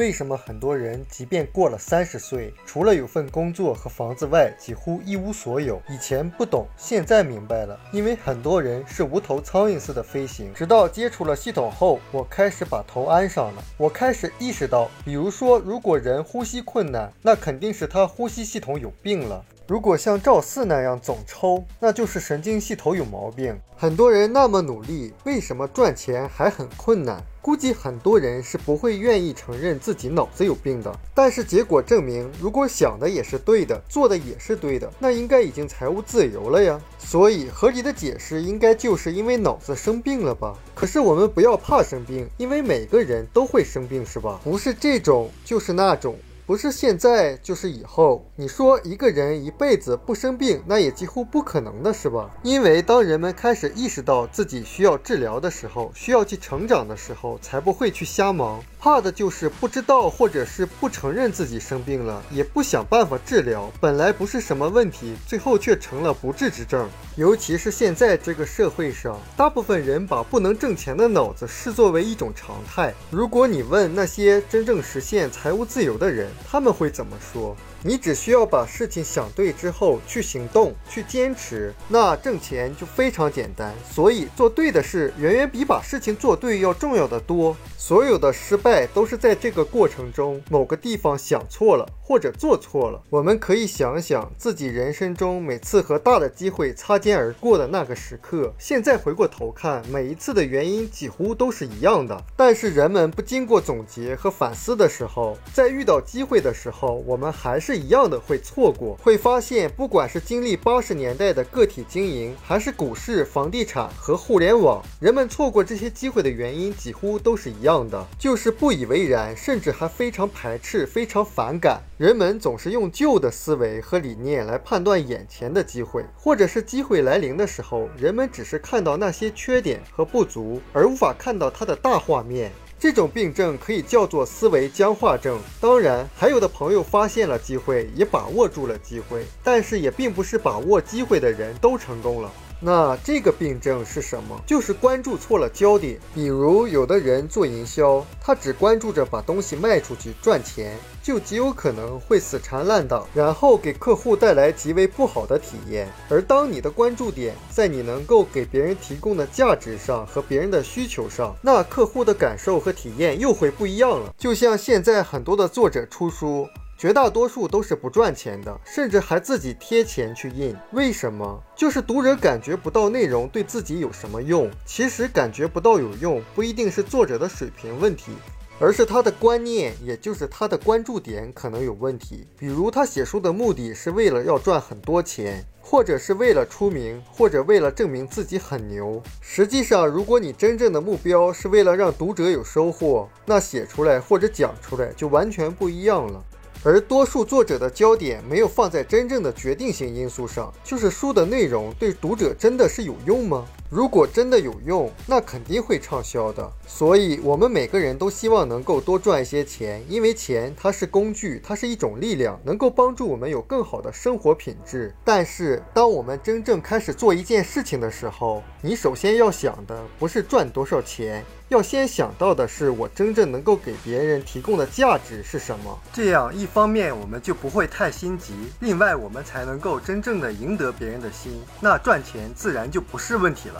为什么很多人即便过了三十岁，除了有份工作和房子外，几乎一无所有？以前不懂，现在明白了。因为很多人是无头苍蝇似的飞行。直到接触了系统后，我开始把头安上了。我开始意识到，比如说，如果人呼吸困难，那肯定是他呼吸系统有病了。如果像赵四那样总抽，那就是神经系统有毛病。很多人那么努力，为什么赚钱还很困难？估计很多人是不会愿意承认自己脑子有病的。但是结果证明，如果想的也是对的，做的也是对的，那应该已经财务自由了呀。所以合理的解释应该就是因为脑子生病了吧？可是我们不要怕生病，因为每个人都会生病，是吧？不是这种，就是那种。不是现在就是以后。你说一个人一辈子不生病，那也几乎不可能的是吧？因为当人们开始意识到自己需要治疗的时候，需要去成长的时候，才不会去瞎忙。怕的就是不知道，或者是不承认自己生病了，也不想办法治疗。本来不是什么问题，最后却成了不治之症。尤其是现在这个社会上，大部分人把不能挣钱的脑子视作为一种常态。如果你问那些真正实现财务自由的人，他们会怎么说？你只需要把事情想对之后去行动，去坚持，那挣钱就非常简单。所以做对的事远远比把事情做对要重要的多。所有的失败都是在这个过程中某个地方想错了或者做错了。我们可以想想自己人生中每次和大的机会擦肩而过的那个时刻，现在回过头看，每一次的原因几乎都是一样的。但是人们不经过总结和反思的时候，在遇到机机会的时候，我们还。是一样的会错过，会发现，不管是经历八十年代的个体经营，还是股市、房地产和互联网，人们错过这些机会的原因几乎都是一样的，就是不以为然，甚至还非常排斥、非常反感。人们总是用旧的思维和理念来判断眼前的机会，或者是机会来临的时候，人们只是看到那些缺点和不足，而无法看到它的大画面。这种病症可以叫做思维僵化症。当然，还有的朋友发现了机会，也把握住了机会，但是也并不是把握机会的人都成功了。那这个病症是什么？就是关注错了焦点。比如，有的人做营销，他只关注着把东西卖出去赚钱，就极有可能会死缠烂打，然后给客户带来极为不好的体验。而当你的关注点在你能够给别人提供的价值上和别人的需求上，那客户的感受和体验又会不一样了。就像现在很多的作者出书。绝大多数都是不赚钱的，甚至还自己贴钱去印。为什么？就是读者感觉不到内容对自己有什么用。其实感觉不到有用，不一定是作者的水平问题，而是他的观念，也就是他的关注点可能有问题。比如他写书的目的是为了要赚很多钱，或者是为了出名，或者为了证明自己很牛。实际上，如果你真正的目标是为了让读者有收获，那写出来或者讲出来就完全不一样了。而多数作者的焦点没有放在真正的决定性因素上，就是书的内容对读者真的是有用吗？如果真的有用，那肯定会畅销的。所以，我们每个人都希望能够多赚一些钱，因为钱它是工具，它是一种力量，能够帮助我们有更好的生活品质。但是，当我们真正开始做一件事情的时候，你首先要想的不是赚多少钱，要先想到的是我真正能够给别人提供的价值是什么。这样，一方面我们就不会太心急，另外我们才能够真正的赢得别人的心，那赚钱自然就不是问题了